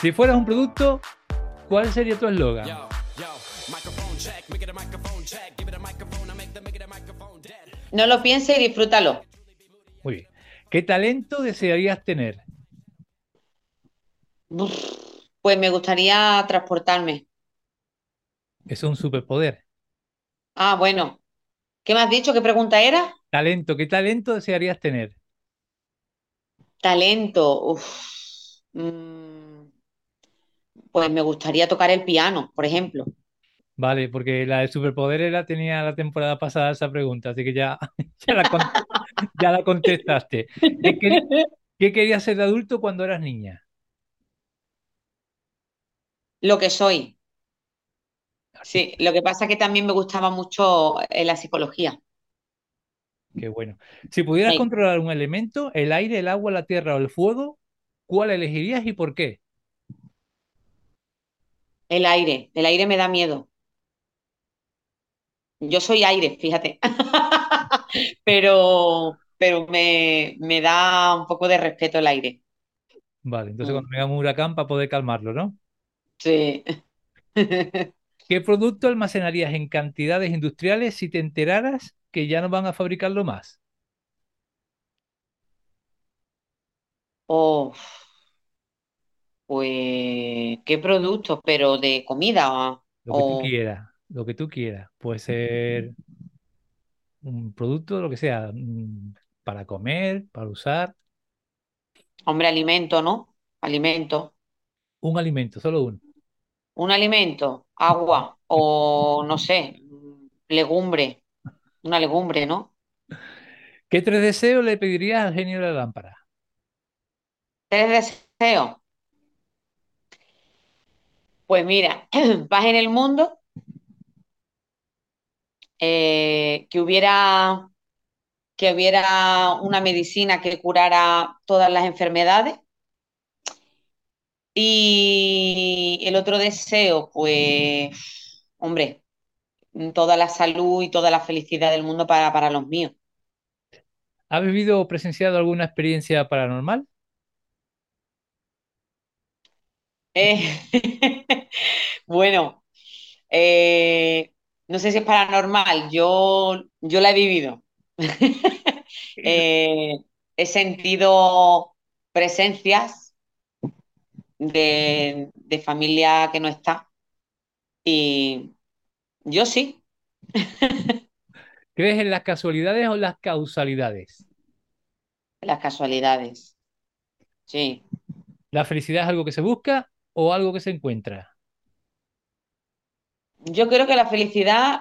Si fueras un producto, ¿cuál sería tu eslogan? No lo pienses y disfrútalo. Muy bien. ¿Qué talento desearías tener? Pues me gustaría transportarme. Es un superpoder. Ah, bueno. ¿Qué me has dicho? ¿Qué pregunta era? Talento, ¿qué talento desearías tener? Talento. Uf. Mm, Pues me gustaría tocar el piano, por ejemplo. Vale, porque la de superpoder era, tenía la temporada pasada esa pregunta, así que ya, ya, la, con- ya la contestaste. ¿Qué, quer- qué querías ser de adulto cuando eras niña? Lo que soy. Sí, lo que pasa es que también me gustaba mucho eh, la psicología. Qué bueno. Si pudieras Sí, controlar un elemento, el aire, el agua, la tierra o el fuego, ¿cuál elegirías y por qué? El aire. El aire me da miedo. Yo soy aire, fíjate. Pero, pero me, me da un poco de respeto el aire. Vale, entonces Mm, cuando venga un huracán para poder calmarlo, ¿no? Sí. ¿Qué producto almacenarías en cantidades industriales si te enteraras que ya no van a fabricarlo más? Oh, pues, ¿qué productos? Pero de comida Lo que tú o, quieras, lo que tú quieras. Puede ser un producto, lo que sea, mm, para comer, para usar, hombre, alimento, ¿no? Alimento. un alimento, solo uno. Un alimento, agua o no sé, legumbre, una legumbre, ¿no? ¿Qué tres deseos le pedirías al genio de la lámpara? Tres deseos. Pues mira, paz en el mundo, eh, que hubiera, que hubiera una medicina que curara todas las enfermedades. Y el otro deseo, pues, hombre, toda la salud y toda la felicidad del mundo para, para los míos. ¿Has vivido o presenciado alguna experiencia paranormal? Eh, bueno, eh, no sé si es paranormal, yo, yo la he vivido. Eh, he sentido presencias de, de familia que no está y yo sí, ¿Crees en las casualidades o las causalidades? las casualidades, sí. ¿La felicidad es algo que se busca o algo que se encuentra? Yo creo que la felicidad,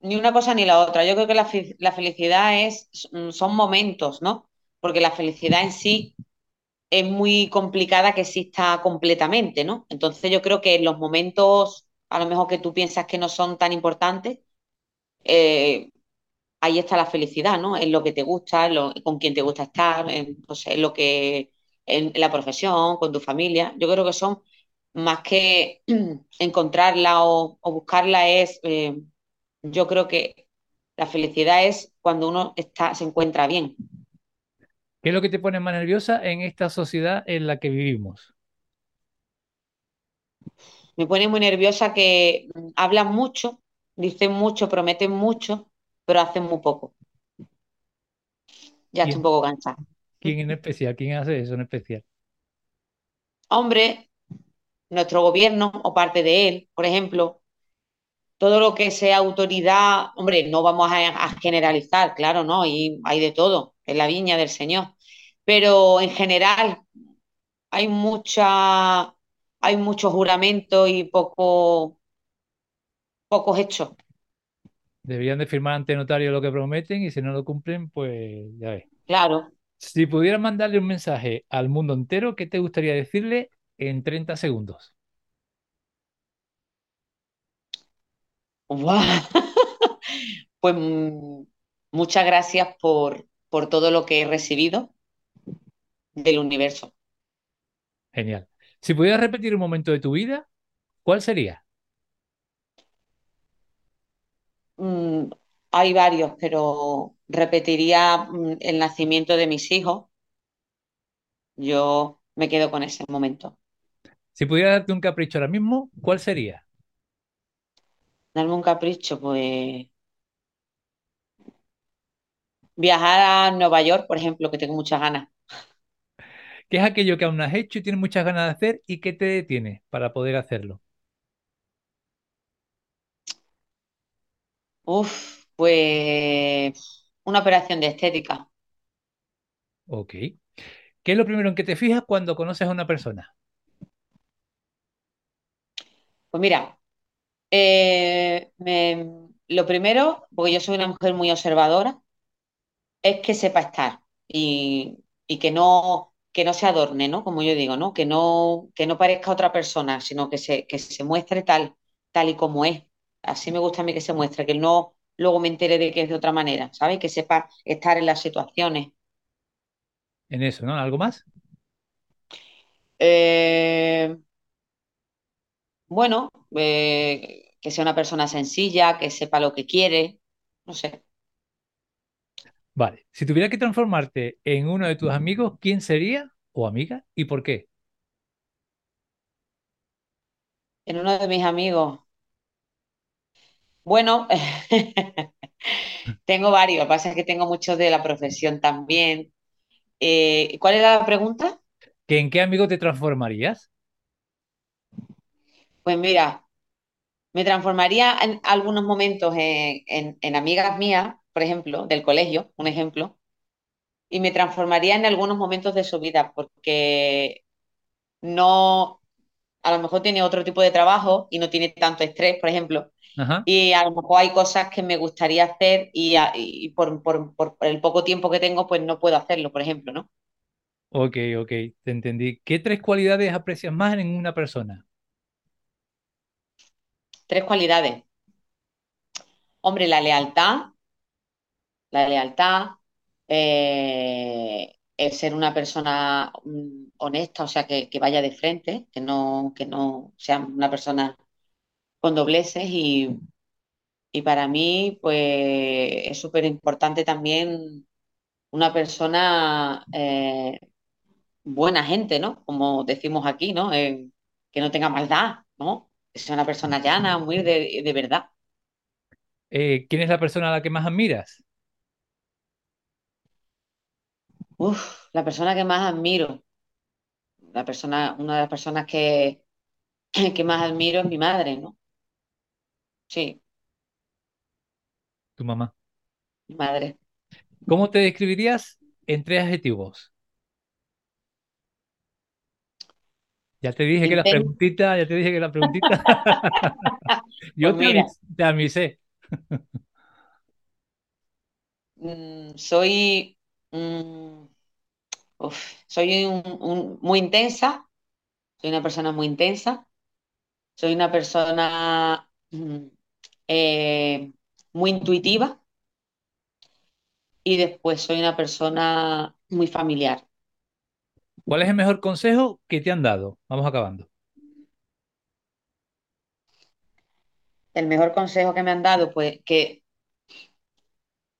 ni una cosa ni la otra, yo creo que la, la felicidad es, son momentos, ¿no? Porque la felicidad en sí es muy complicada que exista completamente, ¿no? Entonces yo creo que en los momentos, a lo mejor que tú piensas que no son tan importantes, eh, ahí está la felicidad, ¿no? En lo que te gusta, lo- con quién te gusta estar, en, en lo que, en la profesión, con tu familia. Yo creo que son más que encontrarla o, o buscarla es, eh, yo creo que la felicidad es cuando uno está, se encuentra bien. ¿Qué es lo que te pone más nerviosa en esta sociedad en la que vivimos? Me pone muy nerviosa que hablan mucho, dicen mucho, prometen mucho, pero hacen muy poco. Ya estoy un ¿Quién, poco cansada. quién en especial? ¿Quién hace eso en especial? Hombre, nuestro gobierno o parte de él, por ejemplo, todo lo que sea autoridad, hombre, no vamos a, a generalizar, claro, ¿no? Y hay de todo en la viña del Señor. Pero en general hay mucha, hay mucho juramento y poco, pocos hechos. Deberían de firmar ante notario lo que prometen y si no lo cumplen, pues ya ves. Claro. Si pudieras mandarle un mensaje al mundo entero, ¿qué te gustaría decirle en 30 segundos? Guau. Pues mm, muchas gracias por, por todo lo que he recibido del universo. Genial. Si pudieras repetir un momento de tu vida, ¿cuál sería? Mm, hay varios, pero repetiría mm, el nacimiento de mis hijos. Yo me quedo con ese momento. Si pudiera darte un capricho ahora mismo, ¿cuál sería? Darme un capricho, pues viajar a Nueva York, por ejemplo, que tengo muchas ganas. ¿Qué es aquello que aún no has hecho y tienes muchas ganas de hacer y qué te detiene para poder hacerlo? Uf, pues una operación de estética. Ok. ¿Qué es lo primero en que te fijas cuando conoces a una persona? Pues mira, eh, me- lo primero, porque yo soy una mujer muy observadora, es que sepa estar y, y que no, que no se adorne, ¿no? Como yo digo, ¿no? Que no, que no parezca otra persona, sino que se, que se muestre tal, tal y como es. Así me gusta a mí que se muestre, que no luego me entere de que es de otra manera, ¿sabes? Que sepa estar en las situaciones. En eso, ¿no? ¿Algo más? Eh, bueno, eh, que sea una persona sencilla, que sepa lo que quiere, no sé. Vale. Si tuviera que transformarte en uno de tus amigos, ¿quién sería o amiga y por qué? En uno de mis amigos, bueno, tengo varios, lo que pasa es que tengo muchos de la profesión también. Eh, ¿cuál era la pregunta? ¿Que en qué amigo te transformarías? Pues mira, me transformaría en algunos momentos en, en- en amigas mías, por ejemplo, del colegio, un ejemplo, y me transformaría en algunos momentos de su vida, porque no, a lo mejor tiene otro tipo de trabajo y no tiene tanto estrés, por ejemplo, Ajá. y a lo mejor hay cosas que me gustaría hacer y, a- y por, por- por el poco tiempo que tengo, pues no puedo hacerlo, por ejemplo, ¿no? Ok, ok, te entendí. ¿Qué tres cualidades aprecias más en una persona? Tres cualidades. Hombre, la lealtad, la lealtad, eh, el ser una persona mm, honesta, o sea, que, que vaya de frente, que no, que no sea una persona con dobleces y, y para mí, pues es súper importante también una persona eh, buena gente, ¿no? Como decimos aquí, ¿no? Eh, que no tenga maldad, ¿no? Sea una persona llana, muy de, de verdad. Eh, ¿quién es la persona a la que más admiras? Uf, la persona que más admiro, la persona, una de las personas que, que más admiro es mi madre, ¿no? Sí, Tu mamá. mi madre. ¿Cómo te describirías en tres adjetivos? Ya te dije que las preguntitas, ya te dije que las preguntitas. pues Yo te avis- te avisé. mm, soy, mm, uf, soy un- un- muy intensa, soy una persona muy intensa, soy una persona mm, eh, muy intuitiva y después soy una persona muy familiar. ¿Cuál es el mejor consejo que te han dado? Vamos acabando. El mejor consejo que me han dado, pues que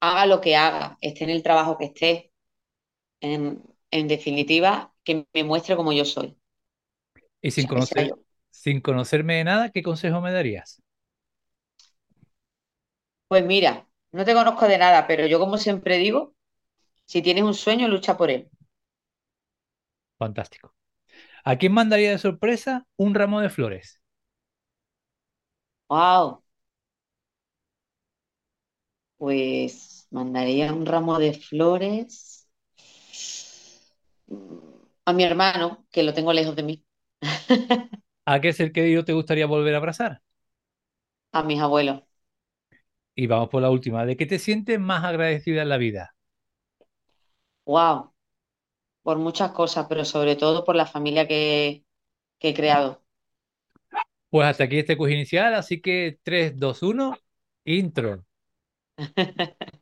haga lo que haga, esté en el trabajo que esté, en, en definitiva, que me muestre como yo soy, Y sin conocer, sin conocerme de nada, ¿qué consejo me darías? Pues mira, no te conozco de nada, pero yo como siempre digo, si tienes un sueño, lucha por él. Fantástico. ¿A quién mandaría de sorpresa un ramo de flores? Wow, pues mandaría un ramo de flores mm, a mi hermano, que lo tengo lejos de mí, ¿A qué ser querido te gustaría volver a abrazar? a mis abuelos. Y vamos por la última. ¿De qué te sientes más agradecida en la vida? Wow, por muchas cosas, pero sobre todo por la familia que, que he creado. Pues hasta aquí este quiz inicial, así que 3, 2, 1, intro.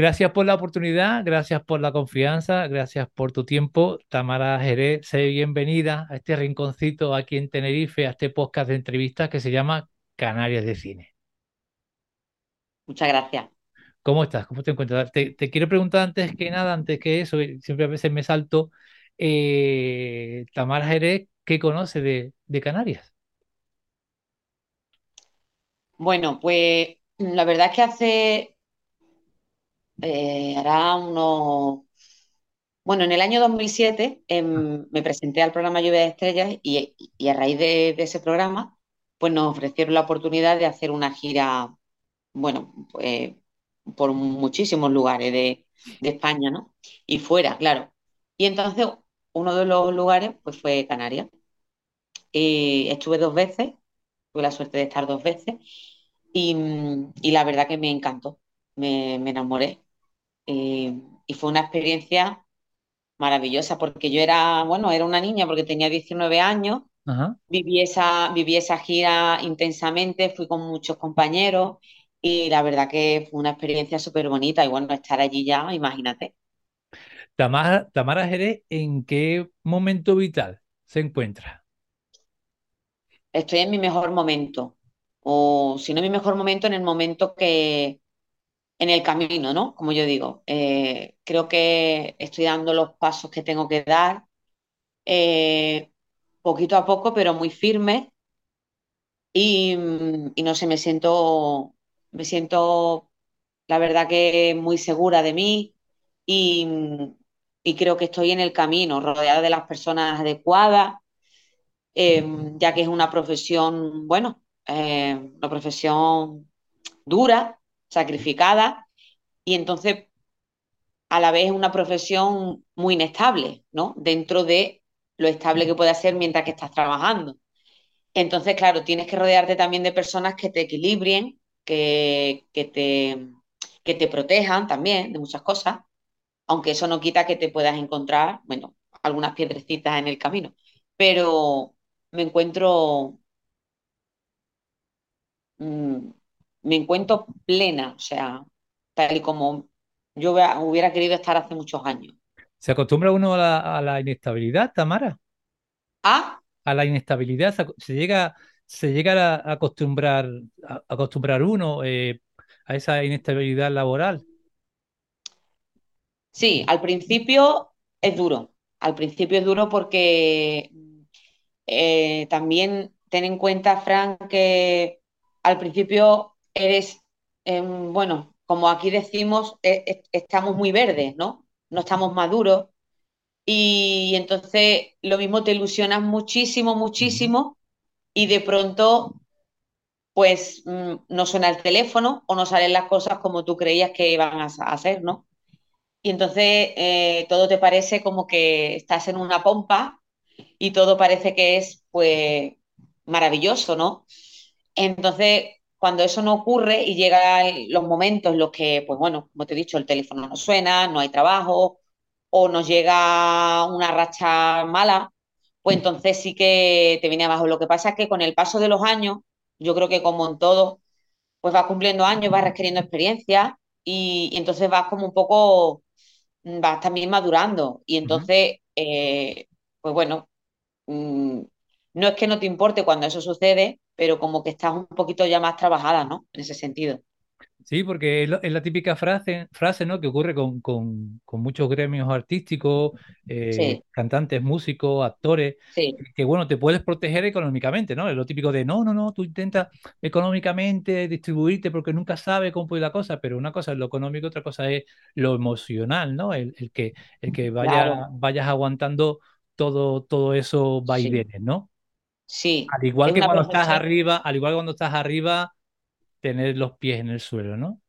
Gracias por la oportunidad, gracias por la confianza, gracias por tu tiempo. Tamara Jerez, sé bienvenida a este rinconcito aquí en Tenerife, a este podcast de entrevistas que se llama Canarias de Cine. Muchas gracias. ¿Cómo estás? ¿Cómo te encuentras? Te, quiero preguntar antes que nada, antes que eso, siempre a veces me salto, eh, Tamara Jerez, ¿qué conoce de, de Canarias? Bueno, pues la verdad es que hace eh, hará unos... Bueno, en el año 2007 em, me presenté al programa Lluvia de Estrellas y, a raíz de, ese programa, pues nos ofrecieron la oportunidad de hacer una gira, bueno, pues, por muchísimos lugares de, España, ¿no? Y fuera, claro. Y entonces uno de los lugares, pues fue Canarias. Estuve dos veces, tuve la suerte de estar dos veces y, la verdad que me encantó, me enamoré. Eh, y fue una experiencia maravillosa porque yo era, bueno, era una niña porque tenía 19 años, Viví, esa, viví esa gira intensamente, fui con muchos compañeros y la verdad que fue una experiencia súper bonita y bueno, estar allí ya, imagínate. Tamara, Tamara Jerez, ¿en qué momento vital se encuentra? Estoy en mi mejor momento, o si no en mi mejor momento, en el momento que, en el camino, ¿no? Como yo digo, eh, creo que estoy dando los pasos que tengo que dar, eh, poquito a poco, pero muy firme. Y, no sé, me siento, me siento, la verdad que muy segura de mí y, creo que estoy en el camino, rodeada de las personas adecuadas, eh, ya que es una profesión, bueno, una profesión dura, sacrificada y entonces a la vez es una profesión muy inestable, ¿no? Dentro de lo estable que puede ser mientras que estás trabajando. Entonces, claro, tienes que rodearte también de personas que te equilibren, que, que, te, que te protejan también de muchas cosas, aunque eso no quita que te puedas encontrar, bueno, algunas piedrecitas en el camino. Pero me encuentro mm, me encuentro plena, o sea, tal y como yo hubiera querido estar hace muchos años. ¿Se acostumbra uno a la, inestabilidad, Tamara? ¿A? A la inestabilidad, se, llega, se llega a acostumbrar, a, acostumbrar uno eh, a esa inestabilidad laboral. Sí, al principio es duro. Al principio es duro porque eh, también ten en cuenta, Frank, que al principio eres, em, bueno, como aquí decimos, e, e, estamos muy verdes, ¿no? No estamos maduros. Y, entonces lo mismo te ilusionas muchísimo, muchísimo, y de pronto, pues mm, no suena el teléfono o no salen las cosas como tú creías que iban a, hacer, ¿no? Y entonces eh, todo te parece como que estás en una pompa y todo parece que es, pues, maravilloso, ¿no? Entonces, cuando eso no ocurre y llegan los momentos en los que, pues bueno, como te he dicho, el teléfono no suena, no hay trabajo o nos llega una racha mala, pues entonces sí que te viene abajo. Lo que pasa es que con el paso de los años, yo creo que como en todo, pues vas cumpliendo años, vas requiriendo experiencia y, entonces vas como un poco, vas también madurando y entonces, eh, pues bueno, mm, no es que no te importe cuando eso sucede, pero como que estás un poquito ya más trabajada, ¿no? En ese sentido. Sí, porque es, la típica frase, frase ¿no? que ocurre con, con, con muchos gremios artísticos, eh, Sí, cantantes, músicos, actores, sí, que bueno, te puedes proteger económicamente, ¿no? Es lo típico de, no, no, no, tú intentas económicamente distribuirte porque nunca sabes cómo puede la cosa, pero una cosa es lo económico, otra cosa es lo emocional, ¿no? El, el que, el que vaya, claro, vayas aguantando todo, todo eso sí, vaivenes, ¿no? sí. Al igual Es que cuando estás arriba, al igual que cuando estás arriba, tener los pies en el suelo, ¿no?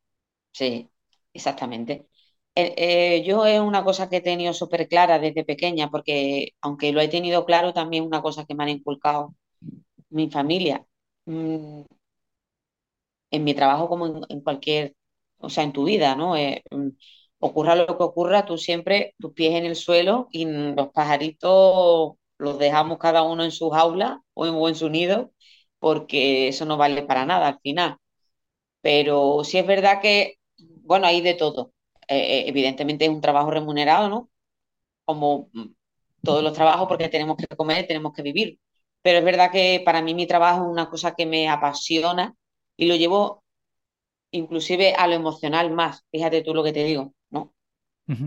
sí, exactamente. Eh, eh, yo es una cosa que he tenido súper clara desde pequeña, porque aunque lo he tenido claro, también una cosa que me han inculcado mi familia. Mm, en mi trabajo como en, en cualquier, o sea, en tu vida, ¿no? Eh, mm, ocurra lo que ocurra, tú siempre tus pies en el suelo y los pajaritos los dejamos cada uno en su jaula o en, o en su nido, porque eso no vale para nada al final. Pero sí es verdad que, bueno, hay de todo. Eh, eh, evidentemente es un trabajo remunerado, ¿no? Como mm, todos los trabajos, porque tenemos que comer, tenemos que vivir. Pero es verdad que para mí mi trabajo es una cosa que me apasiona y lo llevo inclusive a lo emocional más. Fíjate tú lo que te digo,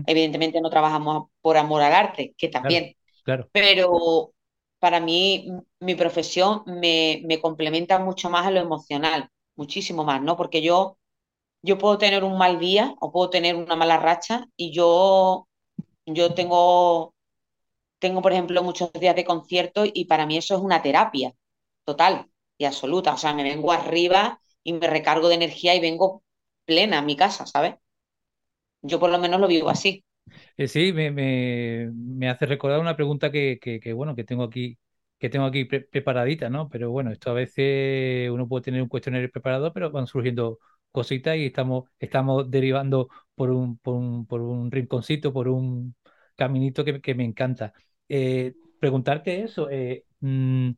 Evidentemente no trabajamos por amor al arte, que Claro, también, claro. pero para mí mi profesión me, me complementa mucho más a lo emocional, muchísimo más, ¿no? Porque yo, yo puedo tener un mal día o puedo tener una mala racha y yo, yo tengo, tengo, por ejemplo, muchos días de concierto y para mí eso es una terapia total y absoluta. O sea, me vengo arriba y me recargo de energía y vengo plena a mi casa, ¿sabes? Yo por lo menos lo vivo así. Eh, sí, me, me, me hace recordar una pregunta que, que, bueno, que tengo aquí, que tengo aquí pre- preparadita, ¿no? Pero bueno, esto a veces uno puede tener un cuestionario preparado, pero van surgiendo cositas y estamos, estamos derivando por un, por un, por un rinconcito, por un caminito que, que me encanta. Eh, preguntarte eso, eh, mm,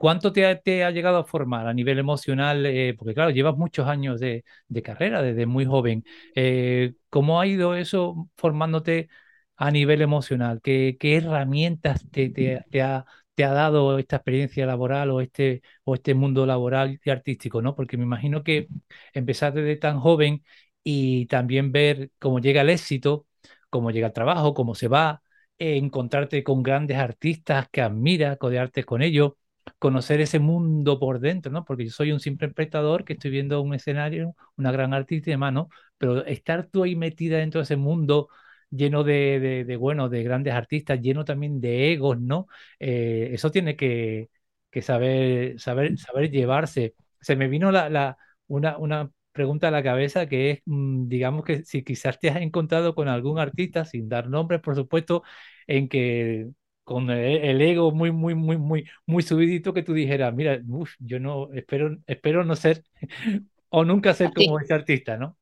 ¿Cuánto te ha, te ha llegado a formar a nivel emocional? Eh, porque claro, llevas muchos años de, de carrera desde muy joven. Eh, ¿cómo ha ido eso formándote a nivel emocional? ¿Qué, qué herramientas te, te- te ha, te ha dado esta experiencia laboral o este, o este mundo laboral y artístico, ¿no? Porque me imagino que empezar desde tan joven y también ver cómo llega el éxito, cómo llega el trabajo, cómo se va, eh, encontrarte con grandes artistas que admiras, codearte con ellos conocer ese mundo por dentro, ¿no? Porque yo soy un simple espectador que estoy viendo un escenario, una gran artista y demás. Pero estar tú ahí metida dentro de ese mundo lleno de, de, de, bueno, de grandes artistas, lleno también de egos, ¿no? Eh, eso tiene que, que saber, saber, saber llevarse. Se me vino la, una, una pregunta a la cabeza que es, mm, digamos que si quizás te has encontrado con algún artista, sin dar nombres, por supuesto, en que con el, el ego muy, muy, muy, muy, muy subidito que tú dijeras, mira, uf, yo no, espero, espero no ser o nunca ser como ese artista, ¿no?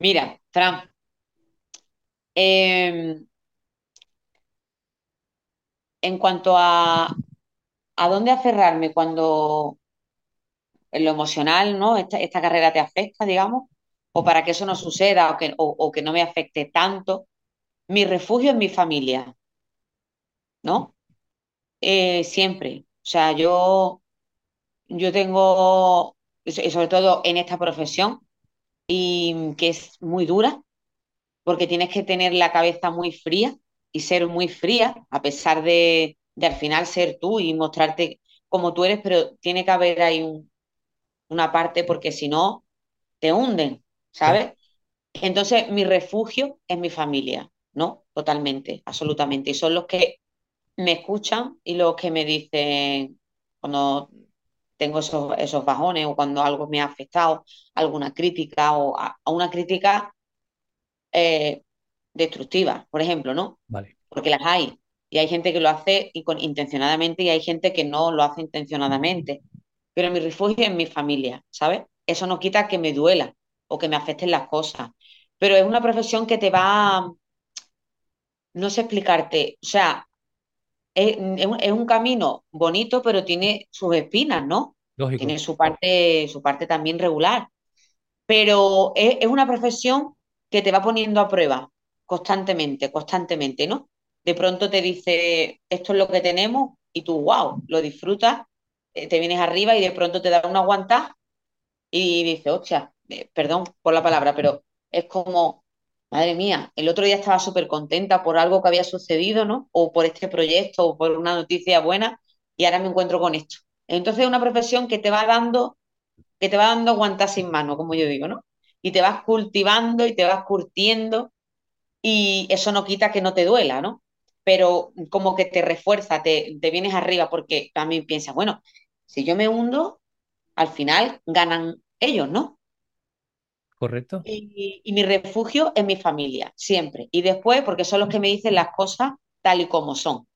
Mira, Fran, eh, en cuanto a a dónde aferrarme cuando en lo emocional, ¿no? Esta, esta carrera te afecta, digamos, o para que eso no suceda o que, o, o que no me afecte tanto, mi refugio es mi familia, ¿no? Eh, siempre. O sea, yo, yo tengo, sobre todo en esta profesión, y que es muy dura, porque tienes que tener la cabeza muy fría y ser muy fría, a pesar de, de al final ser tú y mostrarte como tú eres, pero tiene que haber ahí un, una parte, porque si no, te hunden, ¿sabes? Entonces, mi refugio es mi familia, ¿no? Totalmente, absolutamente. Y son los que me escuchan y los que me dicen cuando tengo esos, esos bajones o cuando algo me ha afectado, alguna crítica o a, a una crítica eh, destructiva, por ejemplo, ¿no? vale. Porque las hay. Y hay gente que lo hace intencionadamente y hay gente que no lo hace intencionadamente. Pero mi refugio es mi familia, ¿sabes? Eso no quita que me duela o que me afecten las cosas. Pero es una profesión que te va, no sé explicarte, o sea, es, es un, camino bonito, pero tiene sus espinas, ¿no? Lógico. Tiene su parte, su parte también regular. Pero es, es una profesión que te va poniendo a prueba constantemente, constantemente, ¿no? de pronto te dice, esto es lo que tenemos, y tú, wow, lo disfrutas, eh, te vienes arriba y de pronto te da una aguantada y dices, hostia, eh, perdón por la palabra, pero es como, madre mía, el otro día estaba súper contenta por algo que había sucedido, ¿no? O por este proyecto o por una noticia buena y ahora me encuentro con esto. Entonces es una profesión que te va dando, que te va dando aguantar sin mano, como yo digo, ¿no? Y te vas cultivando y te vas curtiendo y eso no quita que no te duela, ¿no? Pero como que te refuerza, te, te vienes arriba porque también piensas, bueno, si yo me hundo, al final ganan ellos, ¿no? Correcto. Y, y, mi refugio es mi familia, siempre. Y después, porque son los que me dicen las cosas tal y como son.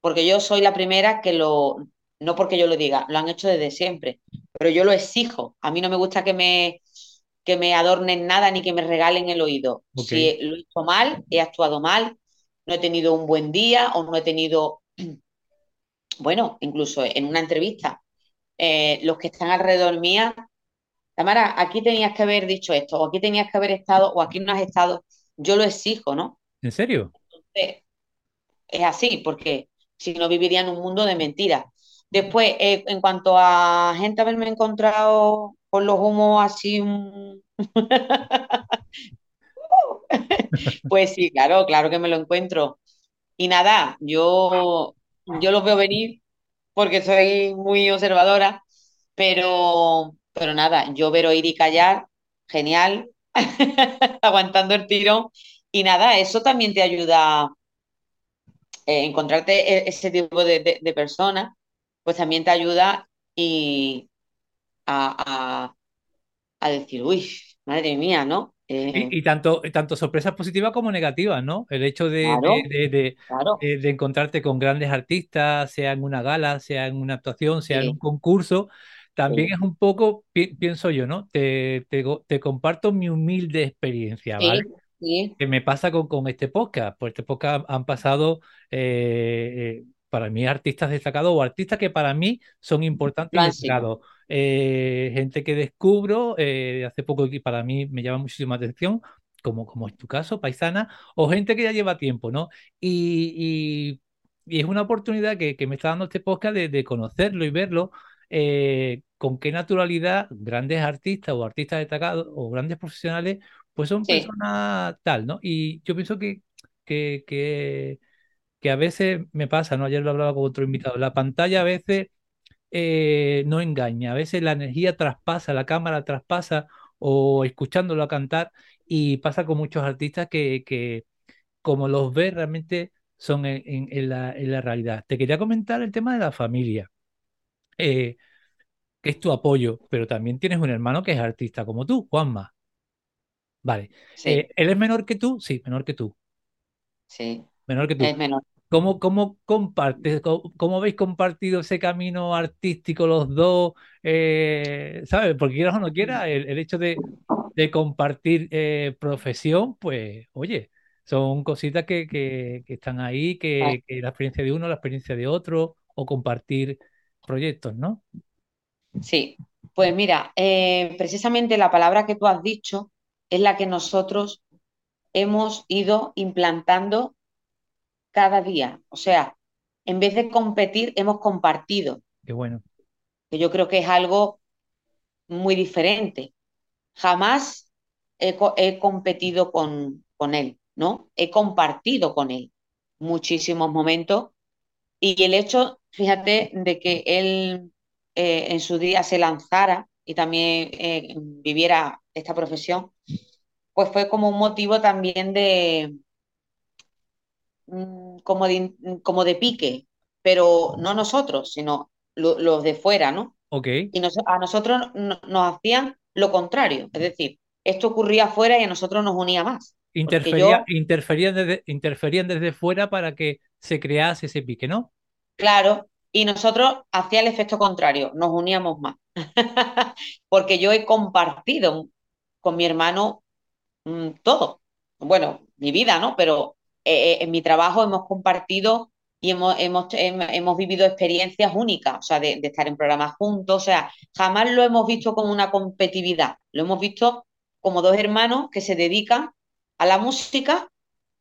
Porque yo soy la primera que lo, no porque yo lo diga, lo han hecho desde siempre, pero yo lo exijo. A mí no me gusta que me, que me adornen nada ni que me regalen el oído. Okay. Si lo he hecho mal, he actuado mal, no he tenido un buen día o no he tenido, bueno, incluso en una entrevista, eh, los que están alrededor mía, Tamara, aquí tenías que haber dicho esto, o aquí tenías que haber estado, o aquí no has estado. Yo lo exijo, ¿no? ¿En serio? Entonces, es así, porque si no viviría en un mundo de mentiras. Después, eh, en cuanto a gente haberme encontrado con los humos así, pues sí, claro, claro que me lo encuentro. Y nada, yo, yo los veo venir porque soy muy observadora, pero, pero nada, yo ver, oír y callar, genial, aguantando el tirón. Y nada, eso también te ayuda eh, encontrarte ese tipo de, de, de, personas, pues también te ayuda y a, a, a decir, uy, madre mía, ¿no? Eh, y, y, tanto, tanto sorpresas positivas como negativas, ¿no? El hecho de, claro, de, de, claro. de, encontrarte con grandes artistas, sea en una gala, sea en una actuación, sea Sí. en un concurso, también Sí. es un poco, pi- pienso yo, ¿no? Te, te, te comparto mi humilde experiencia, ¿vale? Sí, que me pasa con, con este podcast. Por este podcast han pasado eh, eh, para mí artistas destacados o artistas que para mí son importantes y destacados. Eh, gente que descubro eh, hace poco y para mí me llama muchísima atención, como, como es tu caso, paisana, o gente que ya lleva tiempo, ¿no? Y, y- y es una oportunidad que, que me está dando este podcast de, de conocerlo y verlo. Eh, con qué naturalidad grandes artistas o artistas destacados o grandes profesionales pues son Sí, personas tal, ¿no? Y yo pienso que, que, que, que a veces me pasa, ¿no? Ayer lo hablaba con otro invitado, la pantalla a veces eh, no engaña, a veces la energía traspasa, la cámara traspasa o escuchándolo a cantar y pasa con muchos artistas que, que como los ves realmente son en, en- en la, en la realidad. Te quería comentar el tema de la familia, eh, que es tu apoyo, pero también tienes un hermano que es artista como tú, Juanma. Vale. sí, Eh, ¿él es menor que tú? Sí, menor que tú. sí, Menor que tú. es menor. ¿Cómo, cómo compartes, cómo, cómo habéis compartido ese camino artístico los dos? Eh, ¿sabes? Porque quieras o no quieras, el, el hecho de, de compartir eh, profesión, pues, oye, son cositas que, que, que están ahí, Ah, que, que la experiencia de uno, la experiencia de otro, o compartir proyectos, ¿no? Sí, pues mira, eh, precisamente la palabra que tú has dicho es la que nosotros hemos ido implantando cada día. O sea, en vez de competir, hemos compartido, Qué bueno. que yo creo que es algo muy diferente. Jamás he, co- he competido con, con él, ¿no? He compartido con él muchísimos momentos y el hecho, fíjate, de que él eh, en su día se lanzara y también eh, viviera esta profesión, pues fue como un motivo también de, mm, como de, como de pique, pero no nosotros, sino lo- los de fuera, ¿no? Ok. Y nos- a nosotros no- nos hacían lo contrario, es decir, esto ocurría afuera y a nosotros nos unía más, Interfería, yo, interferían desde, interferían desde fuera para que se crease ese pique, ¿no? claro, y nosotros hacía el efecto contrario, nos uníamos más, porque yo he compartido con mi hermano mm, todo, bueno, mi vida, ¿no? Pero eh, eh, en mi trabajo hemos compartido y hemos, hemos, hem- hemos vivido experiencias únicas, o sea, de, de estar en programas juntos, o sea, jamás lo hemos visto como una competitividad, lo hemos visto como dos hermanos que se dedican a la música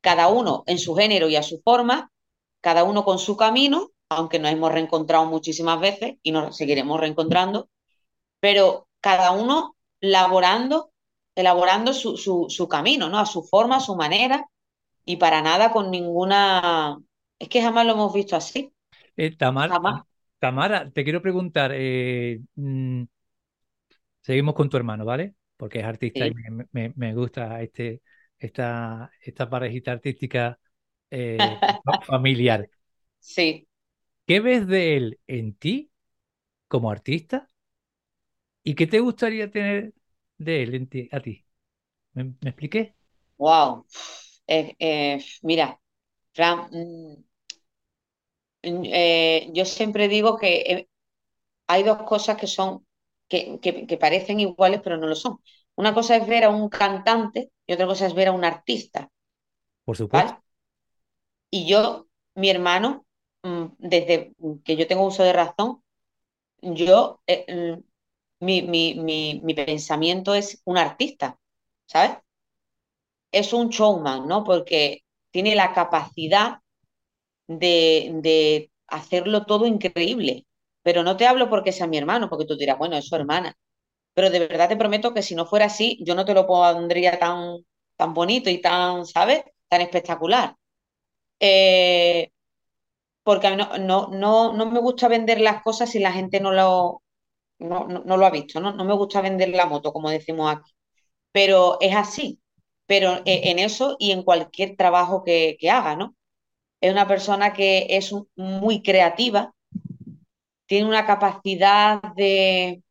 cada uno en su género y a su forma, cada uno con su camino, aunque nos hemos reencontrado muchísimas veces y nos seguiremos reencontrando, pero cada uno laborando, elaborando su, su, su camino, ¿no? A su forma, a su manera, y para nada con ninguna... Es que jamás lo hemos visto así. Eh, Tamar, Jamás. Tamara, te quiero preguntar, eh, mm, seguimos con tu hermano, ¿vale? Porque es artista y Sí. me, me- me gusta este, esta, esta parejita artística eh, fa- familiar. Sí. ¿Qué ves de él en ti como artista? ¿Y qué te gustaría tener de él en ti, a ti? ¿Me, me expliqué? Wow. Eh, eh, mira, Fran, mm, mm, eh, yo siempre digo que hay dos cosas que son, que, que- que parecen iguales, pero no lo son. Una cosa es ver a un cantante y otra cosa es ver a un artista, Por supuesto. ¿vale? Y yo, mi hermano, mm, desde que yo tengo uso de razón, yo, eh, mm, mi, mi, mi, mi pensamiento es un artista, ¿sabes? Es un showman, ¿no? Porque tiene la capacidad de, de hacerlo todo increíble. Pero no te hablo porque sea mi hermano, porque tú dirás, bueno, es su hermana. Pero de verdad te prometo que si no fuera así, yo no te lo pondría tan, tan bonito y tan, ¿sabes? Tan espectacular. Eh, porque a mí no, no, no, no me gusta vender las cosas si la gente no lo, no, no, lo ha visto, ¿no? No me gusta vender la moto, como decimos aquí. Pero es así. Pero eh, en eso y en cualquier trabajo que, que haga, ¿no? Es una persona que es muy creativa, tiene una capacidad de,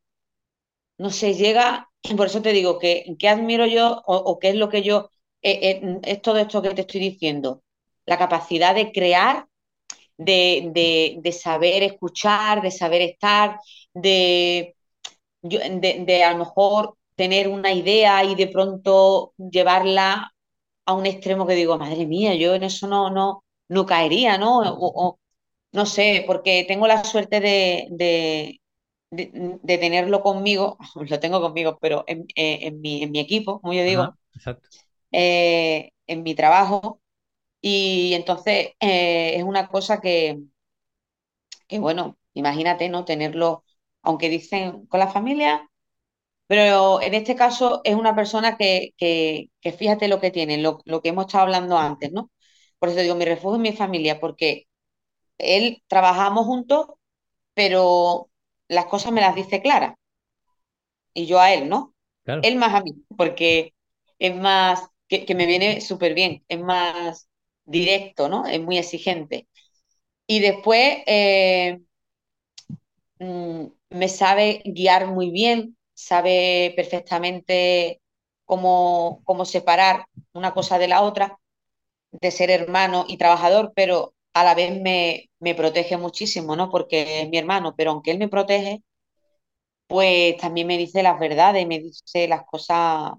no sé, llega, por eso te digo que, que admiro yo o, qué es lo que yo, eh, eh, es todo esto que te estoy diciendo, la capacidad de crear, de, de, de saber escuchar, de saber estar, de, de, a lo mejor tener una idea y de pronto llevarla a un extremo que digo, madre mía, yo en eso no, no, no caería, ¿no? O, no sé, porque tengo la suerte de, de- de tenerlo conmigo, lo tengo conmigo, pero en, eh, en mi, en mi equipo, como yo Ajá, digo, exacto. eh, en mi trabajo, y entonces eh, es una cosa que, que, bueno, imagínate, ¿no? Tenerlo, aunque dicen con la familia, pero en este caso es una persona que, que, que fíjate lo que tiene, lo, lo que hemos estado hablando antes, ¿no? Por eso digo, mi refugio es mi familia, porque él trabajamos juntos, pero las cosas me las dice claras y yo a él, ¿no? Claro. Él más a mí, porque es más, que, que me viene súper bien, es más directo, ¿no? Es muy exigente. Y después eh, mm, me sabe guiar muy bien, sabe perfectamente cómo, cómo separar una cosa de la otra, de ser hermano y trabajador, pero a la vez me, me protege muchísimo, ¿no? Porque es mi hermano, pero aunque él me protege, pues también me dice las verdades, me dice las cosas,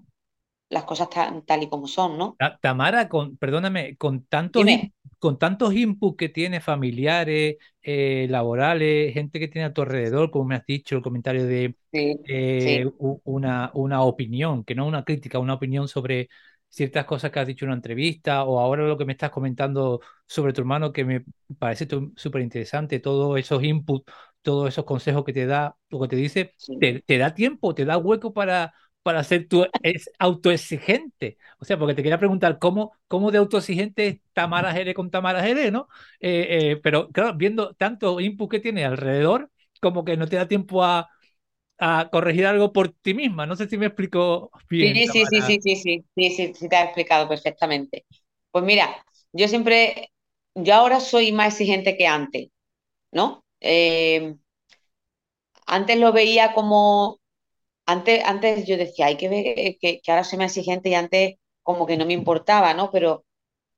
las cosas tan- tal y como son, ¿no? Ta- Tamara, con, perdóname, con tantos, in- con tantos inputs que tienes familiares, eh, laborales, gente que tiene a tu alrededor, como me has dicho, el comentario de Sí, eh, sí, una, una opinión, que no una crítica, una opinión sobre ciertas cosas que has dicho en una entrevista, o ahora lo que me estás comentando sobre tu hermano, que me parece súper interesante, todos esos inputs, todos esos consejos que te da, lo que te dice, sí. te, te da tiempo, te da hueco para, para ser tú es autoexigente. O sea, porque te quería preguntar cómo, cómo de autoexigente es Tamara Jerez con Tamara Jerez, ¿no? Eh, eh, pero claro, viendo tanto input que tiene alrededor, como que no te da tiempo a a corregir algo por ti misma. No sé si me explico bien, Sí, sí, sí, sí, sí, sí, sí, sí, sí, te has explicado perfectamente. Pues mira, yo siempre, yo ahora soy más exigente que antes, ¿no? Eh, antes lo veía como, antes, antes yo decía, hay que ver que, que ahora soy más exigente y antes como que no me importaba, ¿no? Pero,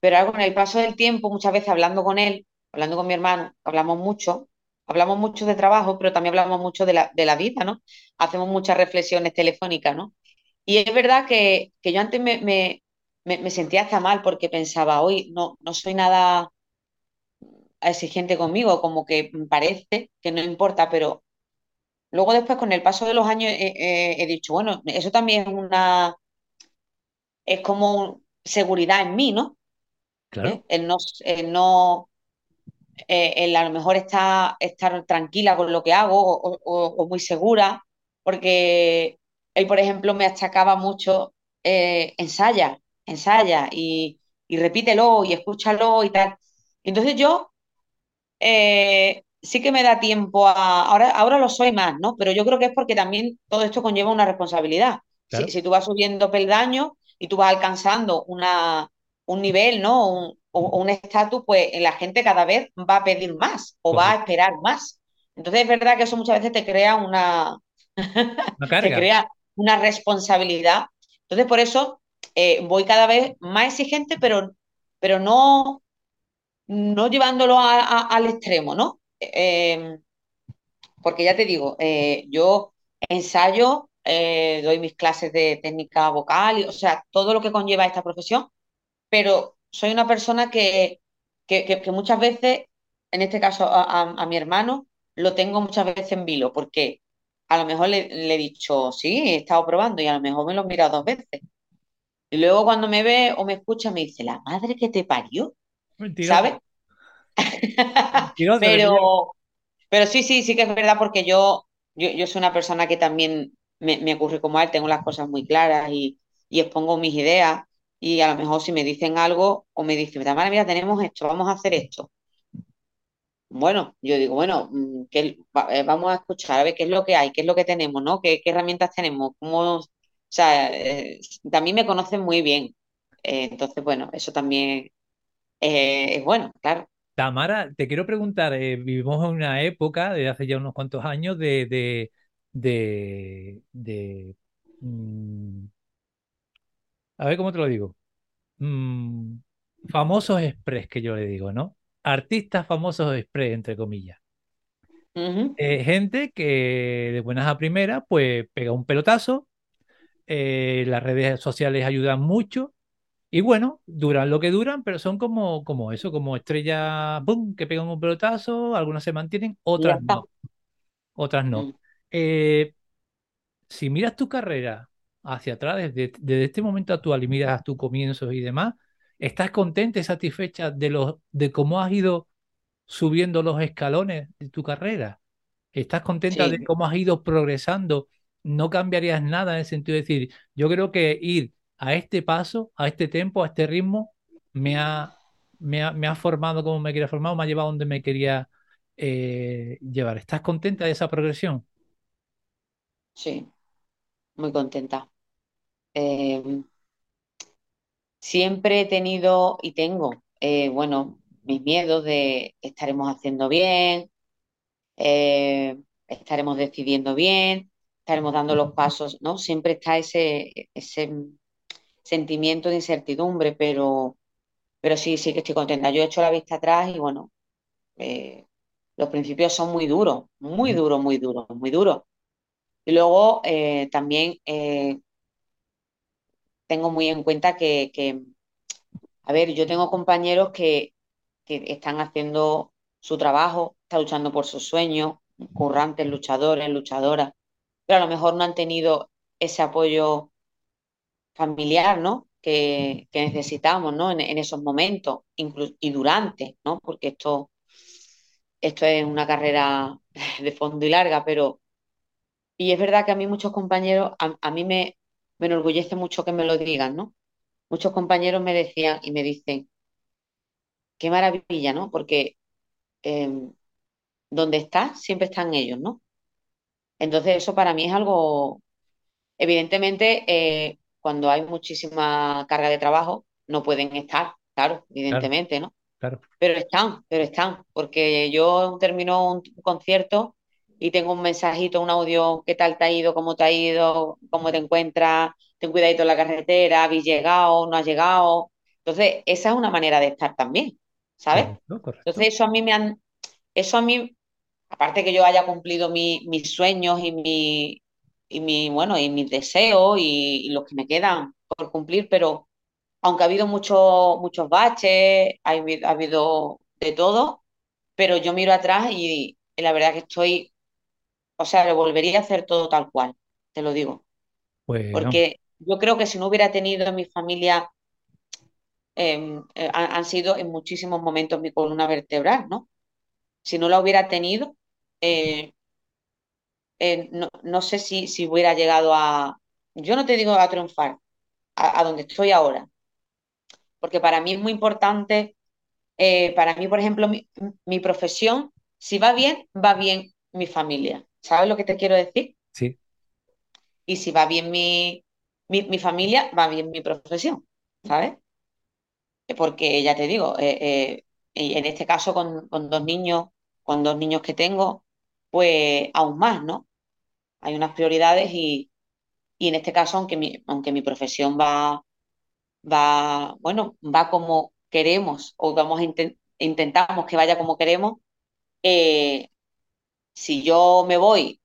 pero algo con el paso del tiempo, muchas veces hablando con él, hablando con mi hermano, hablamos mucho, hablamos mucho de trabajo, pero también hablamos mucho de la, de la vida, ¿no? Hacemos muchas reflexiones telefónicas, ¿no? Y es verdad que, que yo antes me, me, me, me sentía hasta mal porque pensaba, hoy no, no soy nada exigente conmigo, como que parece que no importa, pero luego después con el paso de los años eh, eh, he dicho, bueno, eso también es una, es como seguridad en mí, ¿no? Claro. El no, el no eh, el a lo mejor está, estar tranquila con lo que hago o, o- o muy segura, porque él, por ejemplo, me achacaba mucho, eh, ensaya, ensaya y, y repítelo y escúchalo y tal. Entonces yo eh, sí que me da tiempo a, ahora, ahora lo soy más, ¿no? Pero yo creo que es porque también todo esto conlleva una responsabilidad. Si tú vas subiendo peldaños y tú vas alcanzando una, un nivel, ¿no? Un, o- o un estatus, pues la gente cada vez va a pedir más o va a esperar más. Entonces es verdad que eso muchas veces te crea una, Una te crea una responsabilidad. Entonces por eso eh, voy cada vez más exigente, pero, pero no, no llevándolo a- a- al extremo, ¿no? Eh, porque ya te digo, eh, yo ensayo, eh, doy mis clases de técnica vocal, y, o sea, todo lo que conlleva esta profesión, pero soy una persona que, que, que- que muchas veces, en este caso a, a- a mi hermano, lo tengo muchas veces en vilo, porque a lo mejor le, le he dicho, sí, he estado probando y a lo mejor me lo he mirado dos veces. Y luego cuando me ve o me escucha me dice, la madre que te parió, Mentiroso. ¿sabes? Mentiroso. Pero, pero sí, sí, sí que es verdad porque yo, yo, yo soy una persona que también me, me ocurre como él, tengo las cosas muy claras y, y expongo mis ideas y a lo mejor si me dicen algo o me dicen, Tamara, mira, tenemos esto, vamos a hacer esto. Bueno, yo digo, bueno, mm, ¿qué- va- eh, vamos a escuchar a ver qué es lo que hay, qué es lo que tenemos, ¿no? ¿Qué, qué herramientas tenemos? ¿Cómo, o sea, eh, también me conocen muy bien. Eh, entonces, bueno, eso también es bueno, claro. Tamara, te quiero preguntar, vivimos en una época de hace ya unos cuantos años de, de, de, de, mm, a ver cómo te lo digo, Mm, famosos express que yo le digo, ¿no? Artistas famosos express, entre comillas. Eh, gente que de buenas a primeras, pues pega un pelotazo, eh, las redes sociales ayudan mucho y bueno, duran lo que duran, pero son como, como eso, como estrellas, boom, que pegan un pelotazo, algunas se mantienen, otras no. otras no. Mm, Eh, si miras tu carrera hacia atrás, desde, desde este momento actual y miras tus comienzos y demás, ¿estás contenta y satisfecha de, los, de cómo has ido subiendo los escalones de tu carrera? ¿Estás contenta de cómo has ido progresando? ¿No cambiarías nada en el sentido de decir, yo creo que ir a este paso, a este tempo, a este ritmo, me ha, me ha, me ha formado como me quería formar, o me ha llevado donde me quería eh, llevar? ¿Estás contenta de esa progresión? sí, muy contenta. Eh, siempre he tenido y tengo, eh, bueno, mis miedos de estaremos haciendo bien, eh, estaremos decidiendo bien, estaremos dando los pasos, ¿no? Siempre está ese, ese sentimiento de incertidumbre, pero, pero sí, sí que estoy contenta. Yo he hecho la vista atrás y bueno, eh, los principios son muy duros, muy duros, muy duros, muy duros. Y luego eh, también eh, tengo muy en cuenta que, a ver, yo tengo compañeros que, que están haciendo su trabajo, están luchando por sus sueños, currantes, luchadores, luchadoras, pero a lo mejor no han tenido ese apoyo familiar, ¿no? Que, que necesitamos, ¿no? En, esos momentos inclu- y durante, ¿no? Porque esto, esto es una carrera de fondo y larga, pero y es verdad que a mí muchos compañeros, a mí me, me enorgullece mucho que me lo digan, ¿no? Muchos compañeros me decían y me dicen, qué maravilla, ¿no? Porque eh, donde estás, siempre están ellos, ¿no? Entonces eso para mí es algo, evidentemente, eh, cuando hay muchísima carga de trabajo, no pueden estar, claro, Claro, evidentemente, ¿no? claro. Pero están, pero están, porque yo termino un concierto y tengo un mensajito, un audio, ¿qué tal te ha ido? ¿Cómo te ha ido? ¿Cómo te encuentras? Ten cuidadito en la carretera, ¿habéis llegado? ¿No has llegado? Entonces, esa es una manera de estar también, ¿sabes? Correcto, correcto. Entonces, eso a mí me han, eso a mí, aparte que yo haya cumplido mi- mis sueños y mi, y mi, bueno, y mis deseos y, y los que me quedan por cumplir, pero aunque ha habido muchos muchos baches, ha habi- ha habido de todo, pero yo miro atrás y, y la verdad que estoy, o sea, lo volvería a hacer todo tal cual, te lo digo, porque yo creo que si no hubiera tenido en mi familia em, eh, han, sido en muchísimos momentos mi columna vertebral, ¿no? Si no la hubiera tenido, eh, eh, no, no sé si, si hubiera llegado a, yo no te digo a triunfar, a, a donde estoy ahora, porque para mí es muy importante, para mí, por ejemplo, mi, mi profesión, si va bien, va bien mi familia. ¿Sabes lo que te quiero decir? Sí, Y si va bien mi, mi, mi familia, va bien mi profesión, ¿sabes? Porque ya te digo, eh, eh, y en este caso con, con dos niños, con dos niños que tengo, pues aún más, ¿no? Hay unas prioridades y, y en este caso, aunque mi, aunque mi profesión va, va, bueno, va como queremos o vamos a inten- intentamos que vaya como queremos, eh, si yo me voy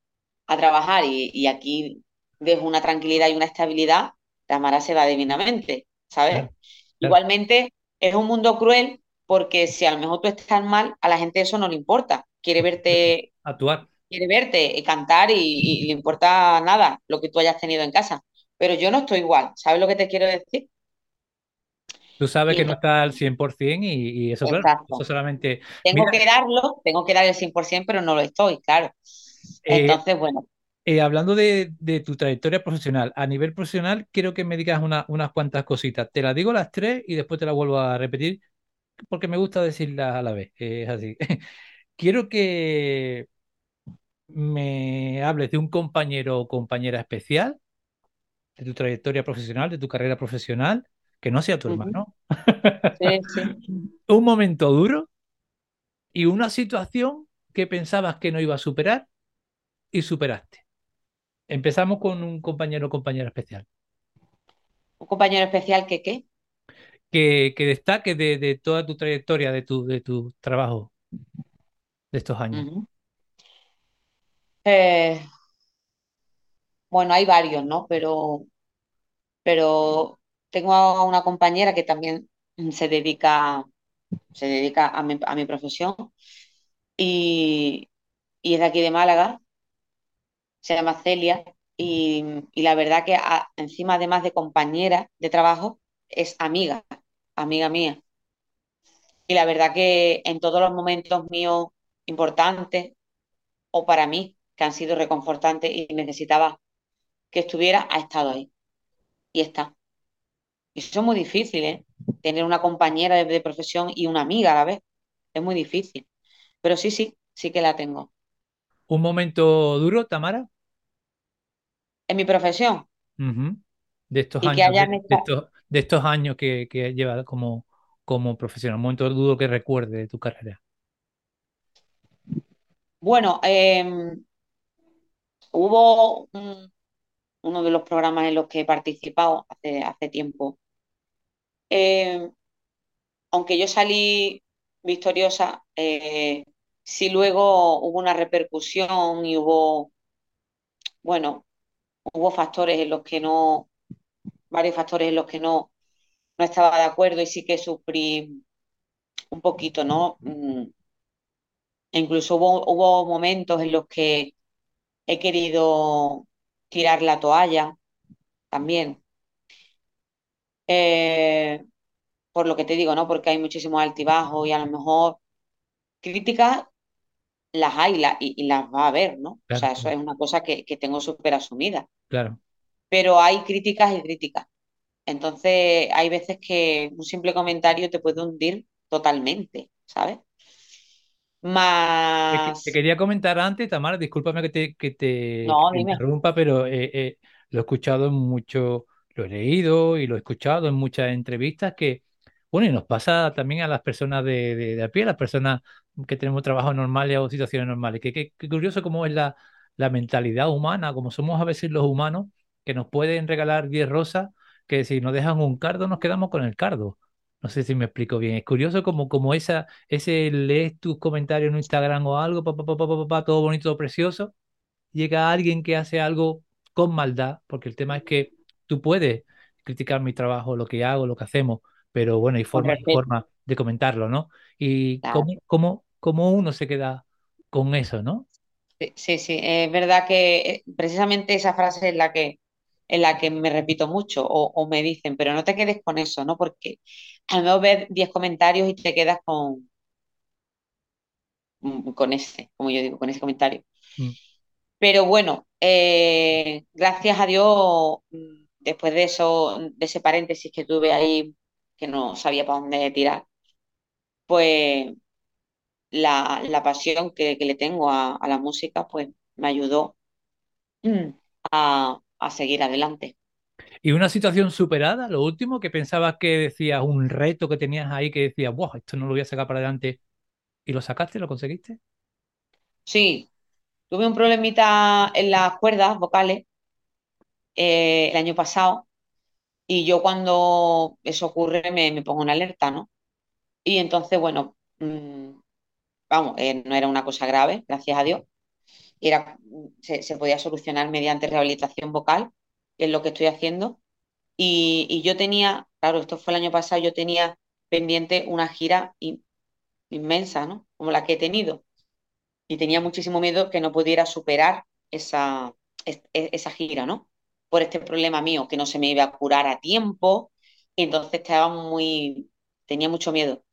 a trabajar y, y aquí dejo una tranquilidad y una estabilidad, Tamara se va divinamente, ¿sabes? claro, claro. Igualmente, es un mundo cruel porque si a lo mejor tú estás mal, a la gente eso no le importa. Quiere verte, Actuar. quiere verte y cantar y, y le importa nada lo que tú hayas tenido en casa. Pero yo no estoy igual, ¿sabes lo que te quiero decir? Tú sabes que no está al 100% y, y eso, claro, eso solamente... Tengo Mira, que darlo, tengo que dar el 100%, pero no lo estoy, claro. eh, Entonces, bueno, eh, hablando de, de tu trayectoria profesional, a nivel profesional quiero que me digas una- unas cuantas cositas. Te las digo las tres y después te las vuelvo a repetir porque me gusta decirlas a la vez. eh, Es así. Quiero que me hables de un compañero o compañera especial de tu trayectoria profesional, de tu carrera profesional, que no sea tu ujú, hermano. sí, sí. Un momento duro y una situación que pensabas que no iba a superar y superaste. Empezamos con un compañero o compañera especial. Un compañero especial que, ¿qué? Que, que destaque de, de toda tu trayectoria, de tu, de tu trabajo de estos años. Eh, bueno, hay varios, ¿no? Pero, pero tengo a una compañera que también se dedica, se dedica a mi, a mi profesión y, y es de aquí de Málaga, se llama Celia y, y la verdad que encima además de compañera de trabajo es amiga, amiga mía. Y la verdad que en todos los momentos míos importantes o para mí, que han sido reconfortantes y necesitaba que estuviera, ha estado ahí y está. Y eso es muy difícil, ¿eh? Tener una compañera de, de profesión y una amiga a la vez. Es muy difícil. Pero sí, sí, sí que la tengo. Un momento duro, Tamara, En mi profesión. De estos Y que años, de, de estos, de estos años que, que llevas como, como profesional. Un momento duro que recuerde de tu carrera. Bueno, eh, hubo un- uno de los programas en los que he participado hace, hace tiempo. Eh, aunque yo salí victoriosa, eh, sí luego hubo una repercusión y hubo, bueno, hubo factores en los que no, varios factores en los que no, no estaba de acuerdo y sí que sufrí un poquito, ¿no? Mm, incluso hubo momentos en los que he querido tirar la toalla también. Eh, por lo que te digo, ¿no? Porque hay muchísimos altibajos y a lo mejor críticas las hay la- y, y las va a haber, ¿no? O sea, eso es una cosa que, que tengo súper asumida. claro. Pero hay críticas y críticas. Entonces, hay veces que un simple comentario te puede hundir totalmente, ¿sabes? Te, que- te Más... quería comentar antes, Tamara, discúlpame que te, que te, que interrumpa, pero eh, eh, lo he escuchado en mucho, lo he leído y lo he escuchado en muchas entrevistas que, bueno, y nos pasa también a las personas de, de, de a pie, las personas que tenemos trabajos normales o situaciones normales. Que, que- que curioso cómo es la, la mentalidad humana, como somos a veces los humanos, que nos pueden regalar 10 rosas, que si nos dejan un cardo, nos quedamos con el cardo. No sé si me explico bien. Es curioso como, como esa ese lees tus comentarios en Instagram o algo, pa, pa, pa, pa, pa, todo bonito, todo precioso, llega alguien que hace algo con maldad, porque el tema es que tú puedes criticar mi trabajo, lo que hago, lo que hacemos, pero bueno, hay Con formas y respeto. formas de comentarlo, ¿no? Y Claro. cómo, cómo, cómo uno se queda con eso, ¿no? Sí, sí. Es verdad que eh, precisamente esa frase es la que, en la que me repito mucho o, o me dicen, pero no te quedes con eso, ¿no? Porque a lo mejor ves 10 comentarios y te quedas con, con ese, como yo digo, con ese comentario. Mm. Pero bueno, eh, gracias a Dios, mm, después de eso, de ese paréntesis que tuve ahí, que no sabía para dónde tirar, pues la, la pasión que, que le tengo a, a la música, pues me ayudó mm, a, a seguir adelante. ¿Y una situación superada? Lo último que pensabas que decías, un reto que tenías ahí que decías, wow, esto no lo voy a sacar para adelante, y lo sacaste, lo conseguiste. Sí, tuve un problemita en las cuerdas vocales eh, el año pasado y yo cuando eso ocurre me, me pongo en alerta, ¿no? Y entonces, bueno, mm, vamos, eh, no era una cosa grave, gracias a Dios. Era, se, se podía solucionar mediante rehabilitación vocal, que es lo que estoy haciendo. Y, y yo tenía, claro, esto fue el año pasado, yo tenía pendiente una gira in- inmensa, ¿no? Como la que he tenido. Y tenía muchísimo miedo que no pudiera superar esa, es- e- esa gira, ¿no? Por este problema mío, que no se me iba a curar a tiempo. Y entonces estaba muy, tenía mucho miedo.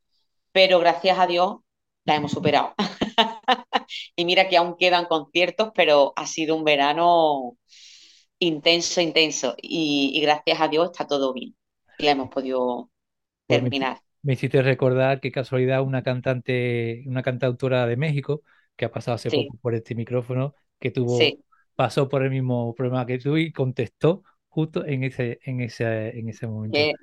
Pero gracias a Dios la hemos superado. Y mira que aún quedan conciertos, pero ha sido un verano intenso, intenso. Y, y gracias a Dios está todo bien. Y la hemos podido Pues me, terminar. me hiciste recordar qué casualidad una cantante, una cantautora de México que ha pasado hace Sí, poco por este micrófono, que tuvo, sí. Pasó por el mismo problema que tú y contestó justo en ese, en ese, en ese momento. que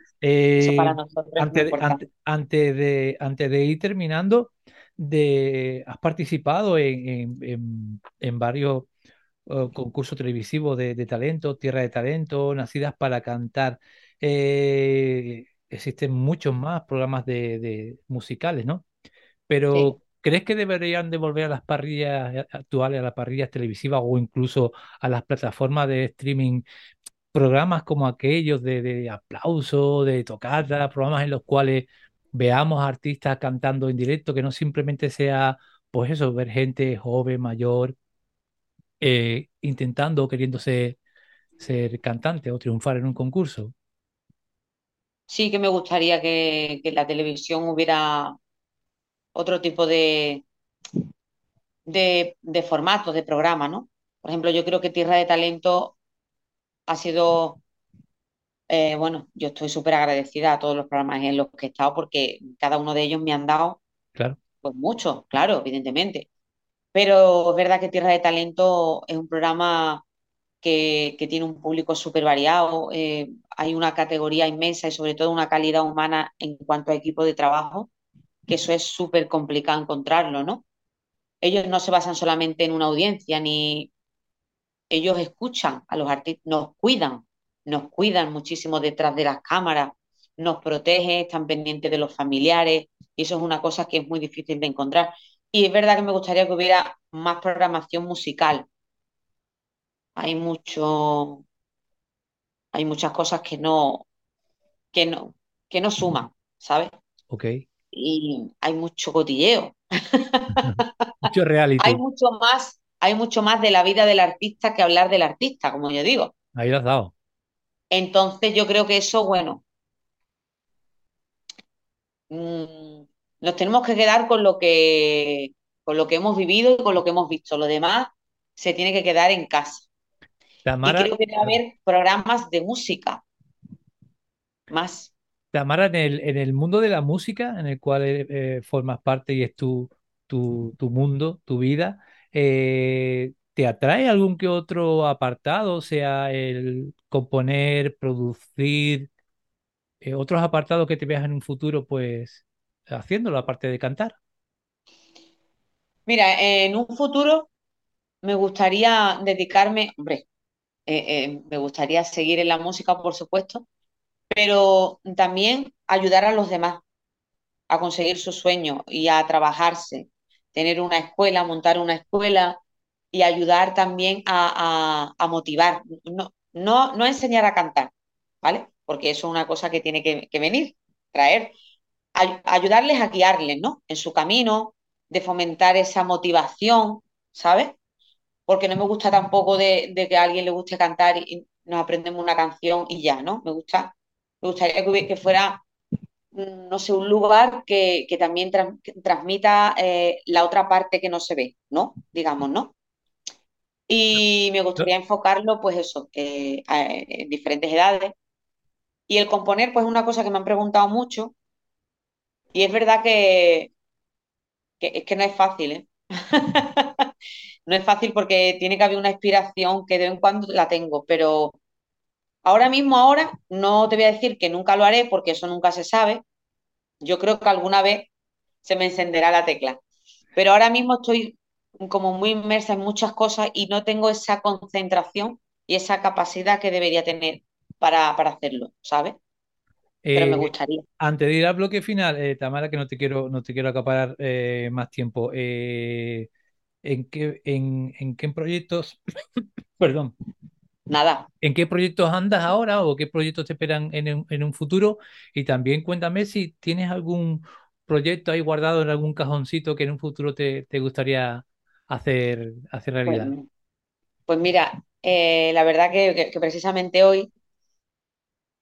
eso para Eh, es muy antes de, antes de, antes de ir terminando, de, has participado en, en, en- en varios eh, concursos televisivos de, de talento, Tierra de Talento, Nacidas para Cantar. Eh, existen muchos más programas de, de musicales, ¿no? Sí. ¿Crees que deberían de volver a las parrillas eh, actuales, a las parrillas televisivas o incluso a las plataformas de streaming, programas como aquellos de, de aplauso, de tocata, programas en los cuales veamos artistas cantando en directo, que no simplemente sea, pues eso, ver gente joven, mayor, eh, intentando o queriendo ser, cantante o triunfar en un concurso? Sí que me gustaría que, que la televisión hubiera otro tipo de, de, de formatos, de programa, ¿no? Por ejemplo, yo creo que Tierra de Talento ha sido, eh, bueno, yo estoy súper agradecida a todos los programas en los que he estado porque cada uno de ellos me han dado, Claro, pues mucho, claro, evidentemente. Pero es verdad que Tierra de Talento es un programa que, que tiene un público súper variado, eh, hay una categoría inmensa y sobre todo una calidad humana en cuanto a equipo de trabajo, que eso es súper complicado encontrarlo, ¿no? Ellos no se basan solamente en una audiencia, ni ellos escuchan a los artistas, nos cuidan, nos cuidan muchísimo detrás de las cámaras, nos protegen, están pendientes de los familiares, y eso es una cosa que es muy difícil de encontrar. Y es verdad que me gustaría que hubiera más programación musical. Hay mucho, hay muchas cosas que no, que no, que no suman, ¿sabes? ok. Y hay mucho cotilleo. Mucho Hay reality. mucho más, hay mucho más de la vida del artista que hablar del artista, como yo digo. Ahí lo has dado. Entonces yo creo que eso, bueno, mm, nos tenemos que quedar con lo que, con lo que hemos vivido y con lo que hemos visto. Lo demás se tiene que quedar en casa. Y Tamara, creo que debe haber programas de música más. Tamara, en el, en el mundo de la música, en el cual eh, eh, formas parte y es tu, tu, tu mundo, tu vida, eh, ¿te atrae algún que otro apartado? O sea, el componer, producir, otros apartados que te veas en un futuro, pues, haciéndolo, aparte de cantar. Mira, en un futuro me gustaría dedicarme, hombre, me gustaría seguir en la música, por supuesto, pero también ayudar a los demás a conseguir sus sueños y a trabajarse, tener una escuela, montar una escuela y ayudar también a, motivar, no, no, no enseñar a cantar, ¿vale? Porque eso es una cosa que tiene que, venir, traer, Ay- ayudarles a guiarles, ¿no? En su camino, de fomentar esa motivación, ¿sabes? Porque no me gusta tampoco de que a alguien le guste cantar y, nos aprendemos una canción y ya, ¿no? Me gusta, me gustaría que, fuera, mm, no sé, un lugar que, también transmita eh, la otra parte que no se ve, ¿no? Digamos, ¿no? Y me gustaría enfocarlo, pues eso, eh, en diferentes edades. Y el componer, pues es una cosa que me han preguntado mucho. Y es verdad que, que es que no es fácil, ¿eh? no es fácil porque tiene que haber una inspiración que de vez en cuando la tengo, pero ahora mismo, ahora, no te voy a decir que nunca lo haré porque eso nunca se sabe. Yo creo que alguna vez se me encenderá la tecla. Pero ahora mismo estoy como muy inmersa en muchas cosas y no tengo esa concentración y esa capacidad que debería tener para, hacerlo, ¿sabes? Pero me eh, gustaría. Antes de ir al bloque final, eh, Tamara, que no te quiero, no te quiero acaparar eh, más tiempo. ¿en, qué, en, qué proyectos, perdón, Nada. ¿En qué proyectos andas ahora o qué proyectos te esperan en, en, un futuro? Y también cuéntame si tienes algún proyecto ahí guardado en algún cajoncito que en un futuro te, te gustaría hacer, hacer realidad? Pues, pues mira, eh, la verdad que, precisamente hoy,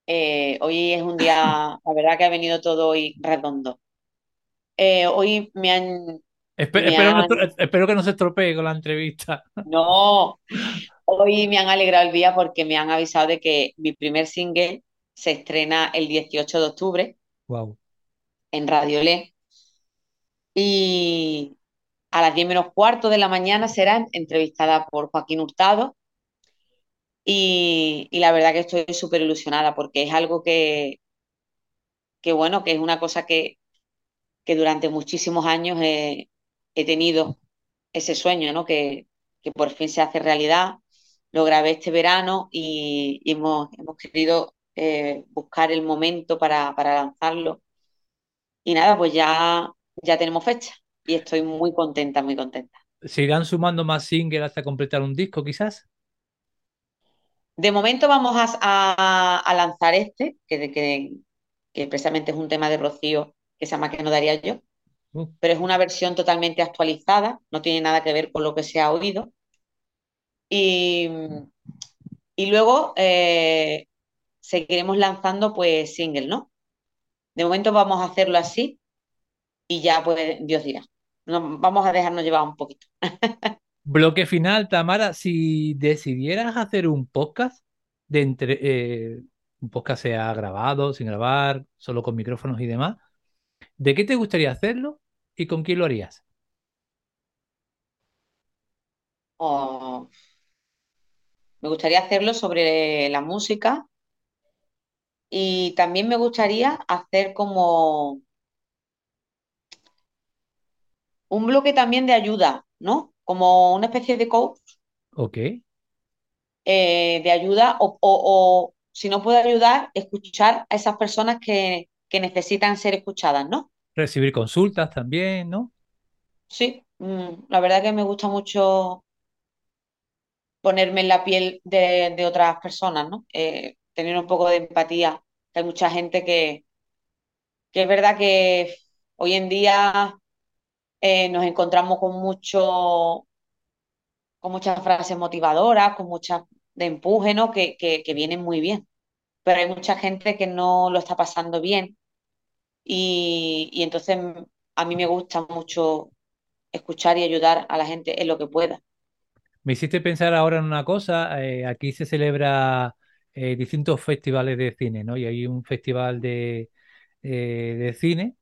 eh, hoy es un día, la verdad que ha venido todo hoy redondo. Eh, hoy me han... espero, que no se estropee con la entrevista. No, hoy me han alegrado el día porque me han avisado de que mi primer single se estrena el 18 de octubre. Wow. En Radio Le. Y, a las 10 menos cuarto de la mañana será entrevistada por Joaquín Hurtado. Y, la verdad que estoy súper ilusionada porque es algo que, que, bueno, que es una cosa que, que durante muchísimos años he, tenido ese sueño, ¿no? Que, por fin se hace realidad. Lo grabé este verano y, hemos, hemos, querido eh, buscar el momento para, para lanzarlo. Y nada, pues ya, ya tenemos fecha y estoy muy contenta, muy contenta. ¿Se irán sumando más singles hasta completar un disco quizás? De momento vamos a, lanzar este, que, que, precisamente es un tema de Rocío que se llama Que no daría yo, uh. pero es una versión totalmente actualizada, no tiene nada que ver con lo que se ha oído. Y, luego eh, seguiremos lanzando pues single, ¿no? De momento vamos a hacerlo así y ya pues Dios dirá vamos a dejarnos llevar un poquito. Bloque final, Tamara, si decidieras hacer un podcast, de entre, eh, un podcast sea grabado, sin grabar, solo con micrófonos y demás, ¿de qué te gustaría hacerlo y con quién lo harías? Oh, me gustaría hacerlo sobre la música y también me gustaría hacer como un bloque también de ayuda, ¿no? Como una especie de coach. Ok. Eh, de ayuda o, si no puedo ayudar, escuchar a esas personas que, necesitan ser escuchadas, ¿no? Recibir consultas también, ¿no? Sí, mm, la verdad que me gusta mucho ponerme en la piel de, otras personas, ¿no? Eh, tener un poco de empatía. Hay mucha gente que, que es verdad que hoy en día eh, nos encontramos con mucho, con muchas frases motivadoras, con muchas de empuje, ¿no? Que, vienen muy bien. Pero hay mucha gente que no lo está pasando bien. Y, entonces a mí me gusta mucho escuchar y ayudar a la gente en lo que pueda. Me hiciste pensar ahora en una cosa. Eh, aquí se celebra eh, distintos festivales de cine, ¿no? Y hay un festival de, de cine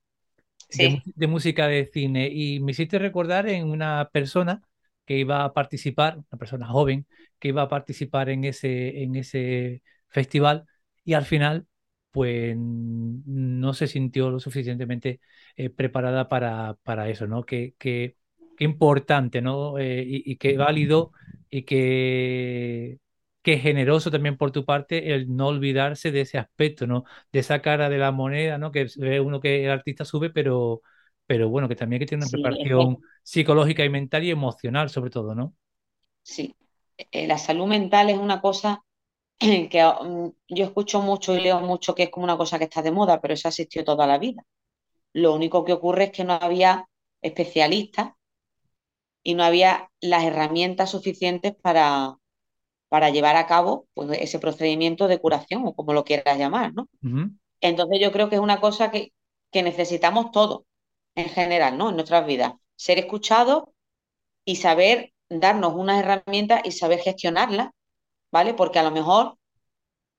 de, música de cine y me hiciste recordar en una persona que iba a participar, una persona joven, que iba a participar en ese, en ese festival y al final pues no se sintió lo suficientemente eh, preparada para, para, eso, ¿no? Que, que, importante, ¿no? Eh, y, y que válido y que que generoso también por tu parte el no olvidarse de ese aspecto, ¿no? De esa cara de la moneda, ¿no? Que ve uno que el artista sube, pero, pero bueno, que también que tener una preparación psicológica y mental y emocional, sobre todo, ¿no? Sí, eh, la salud mental es una cosa que mm, yo escucho mucho y leo mucho que es como una cosa que está de moda, pero eso existió toda la vida. Lo único que ocurre es que no había especialistas y no había las herramientas suficientes para, para llevar a cabo pues, ese procedimiento de curación o como lo quieras llamar, ¿no? Entonces yo creo que es una cosa que, que necesitamos todos en general, ¿no? En nuestras vidas. Ser escuchados y saber darnos unas herramientas y saber gestionarlas, ¿vale? Porque a lo mejor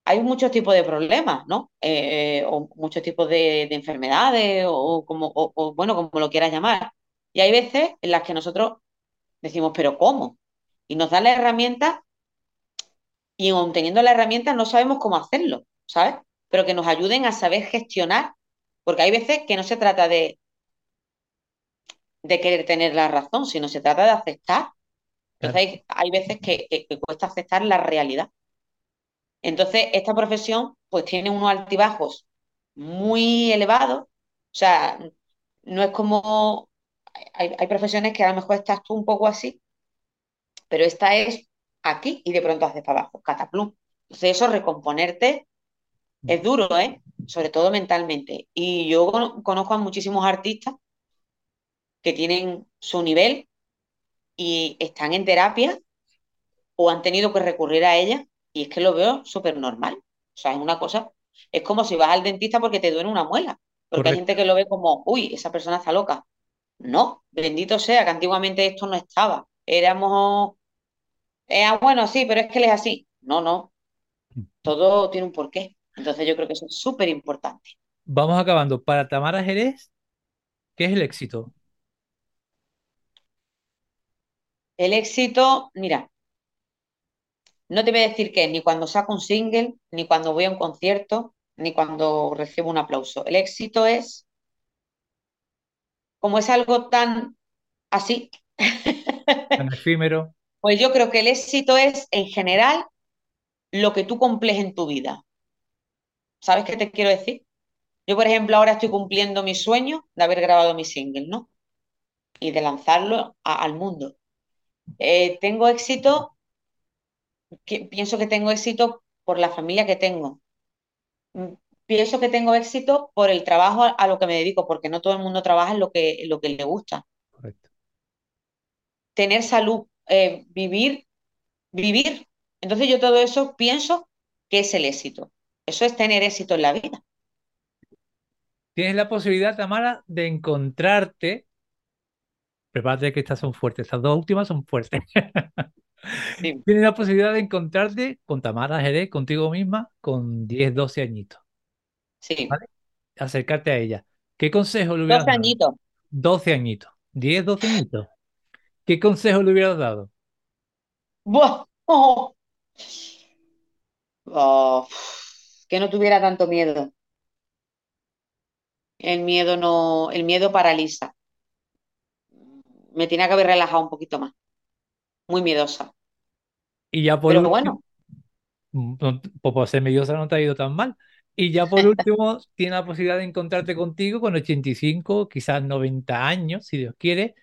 hay muchos tipos de problemas, ¿no? Eh, eh, o muchos tipos de, enfermedades, o, como, o, bueno, como lo quieras llamar. Y hay veces en las que nosotros decimos, pero ¿cómo? Y nos dan la herramienta y aun teniendo la herramienta no sabemos cómo hacerlo, ¿sabes? Pero que nos ayuden a saber gestionar, porque hay veces que no se trata de, de querer tener la razón, sino se trata de aceptar. Entonces hay, veces que, cuesta aceptar la realidad. Entonces, esta profesión pues tiene unos altibajos muy elevados. O sea, no es como... Hay, hay profesiones que a lo mejor estás tú un poco así, pero esta es aquí y de pronto haces para abajo, cataplum. Entonces eso, recomponerte es duro, ¿eh? Sobre todo mentalmente. Y yo conozco a muchísimos artistas que tienen su nivel y están en terapia o han tenido que recurrir a ella y es que lo veo súper normal. O sea, es una cosa, es como si vas al dentista porque te duele una muela, porque hay gente que lo ve como, uy, esa persona está loca. No, bendito sea que antiguamente esto no estaba. Éramos, eh, ah, bueno, sí, pero es que él es así. No, no, todo tiene un porqué. Entonces yo creo que eso es súper importante. Vamos acabando. Para Tamara Jerez, ¿qué es el éxito? El éxito, mira, no te voy a decir que ni cuando saco un single, ni cuando voy a un concierto, ni cuando recibo un aplauso. El éxito es, como es algo tan así, tan efímero. Pues yo creo que el éxito es, en general, lo que tú cumples en tu vida. ¿Sabes qué te quiero decir? Yo, por ejemplo, ahora estoy cumpliendo mi sueño de haber grabado mi single, ¿no? Y de lanzarlo al mundo. Eh, tengo éxito, pienso que tengo éxito por la familia que tengo. Pienso que tengo éxito por el trabajo a, lo que me dedico, porque no todo el mundo trabaja en lo que, lo que le gusta. Correcto. Tener salud, eh, vivir, vivir. Entonces yo todo eso pienso que es el éxito. Eso es tener éxito en la vida. Tienes la posibilidad, Tamara, de encontrarte prepárate que estas son fuertes, estas dos últimas son fuertes. Tienes la posibilidad de encontrarte con Tamara Jerez, contigo misma, con 10, 12 añitos. Sí. Acercarte a ella. ¿Qué consejo le hubieras 12 añitos. 12 añitos. 10, 12 añitos. ¿Qué consejo le hubieras dado? Buah. Oh. Oh. Que no tuviera tanto miedo. El miedo no, el miedo paraliza me tenía que haber relajado un poquito más. Muy miedosa. Y ya por Pero bueno. Pues por ser miedosa no te ha ido tan mal. Y ya por último, tiene la posibilidad de encontrarte contigo con 85, quizás 90 años, si Dios quiere.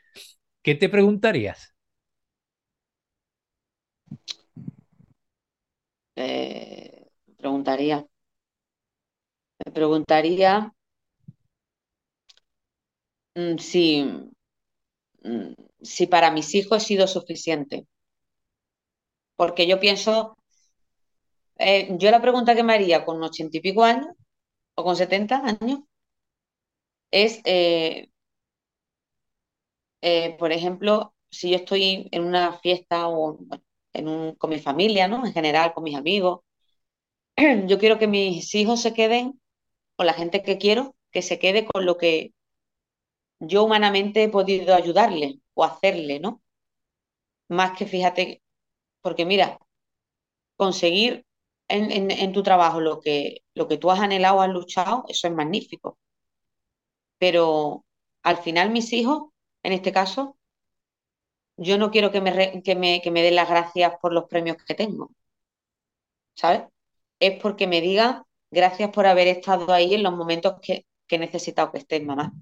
¿Qué te preguntarías? Eh, preguntaría. Me preguntaría mm, si Mm, si para mis hijos he sido suficiente. Porque yo pienso, eh, yo la pregunta que me haría con ochenta y pico años o con 70 años es, eh, eh, por ejemplo, si yo estoy en una fiesta o en un, con mi familia, ¿no? En general, con mis amigos, yo quiero que mis hijos se queden, con la gente que quiero, que se quede con lo que yo humanamente he podido ayudarle o hacerle, ¿no? Más que fíjate, porque mira, conseguir en, tu trabajo lo que, lo que tú has anhelado, has luchado, eso es magnífico. Pero al final mis hijos, en este caso, yo no quiero que me, que me, que me den las gracias por los premios que tengo, ¿sabes? Es porque me digan gracias por haber estado ahí en los momentos que, que he necesitado que estés, mamá.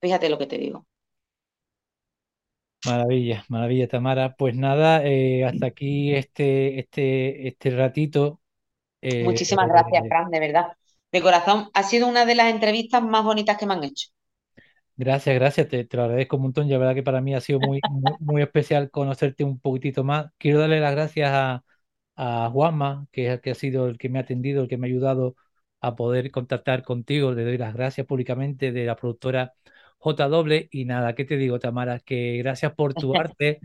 Fíjate lo que te digo. Maravilla, maravilla, Tamara. Pues nada, eh, hasta aquí este, este, este ratito. Eh, Muchísimas gracias, Fran, de verdad. De corazón, ha sido una de las entrevistas más bonitas que me han hecho. Gracias, gracias, te, te lo agradezco un montón. Ya verdad que para mí ha sido muy, muy, muy especial conocerte un poquitito más. Quiero darle las gracias a, a Juanma, que es el que ha sido el que me ha atendido, el que me ha ayudado a poder contactar contigo. Le doy las gracias públicamente de la productora JW. Y nada, ¿qué te digo, Tamara? Que gracias por tu arte,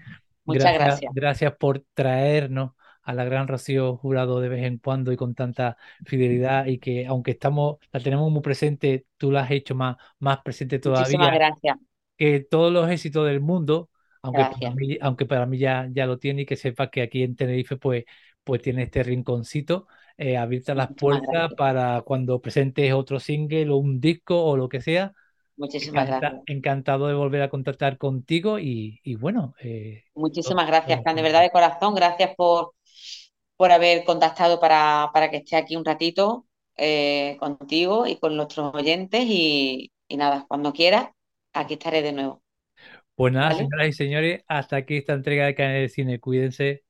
Muchas gracias, gracias. gracias por traernos a la gran Rocío Jurado de vez en cuando y con tanta fidelidad y que aunque estamos, la tenemos muy presente, tú la has hecho más, más presente Muchísimas todavía gracias. que todos los éxitos del mundo, aunque para mí, aunque para mí ya, ya lo tiene y que sepa que aquí en Tenerife pues, pues tiene este rinconcito eh, abiertas las Muchísimas puertas gracias. para cuando presentes otro single o un disco o lo que sea. Muchísimas Encanta- gracias. encantado de volver a contactar contigo y, y bueno, eh, Muchísimas gracias, Fran, de verdad de corazón. Gracias por, por haber contactado para, para que esté aquí un ratito eh, contigo y con nuestros oyentes. Y, y nada, cuando quieras, aquí estaré de nuevo. Pues nada, ¿Vale? señoras y señores, hasta aquí esta entrega de Canal de Cine. Cuídense.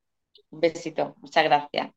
Un besito. Muchas gracias.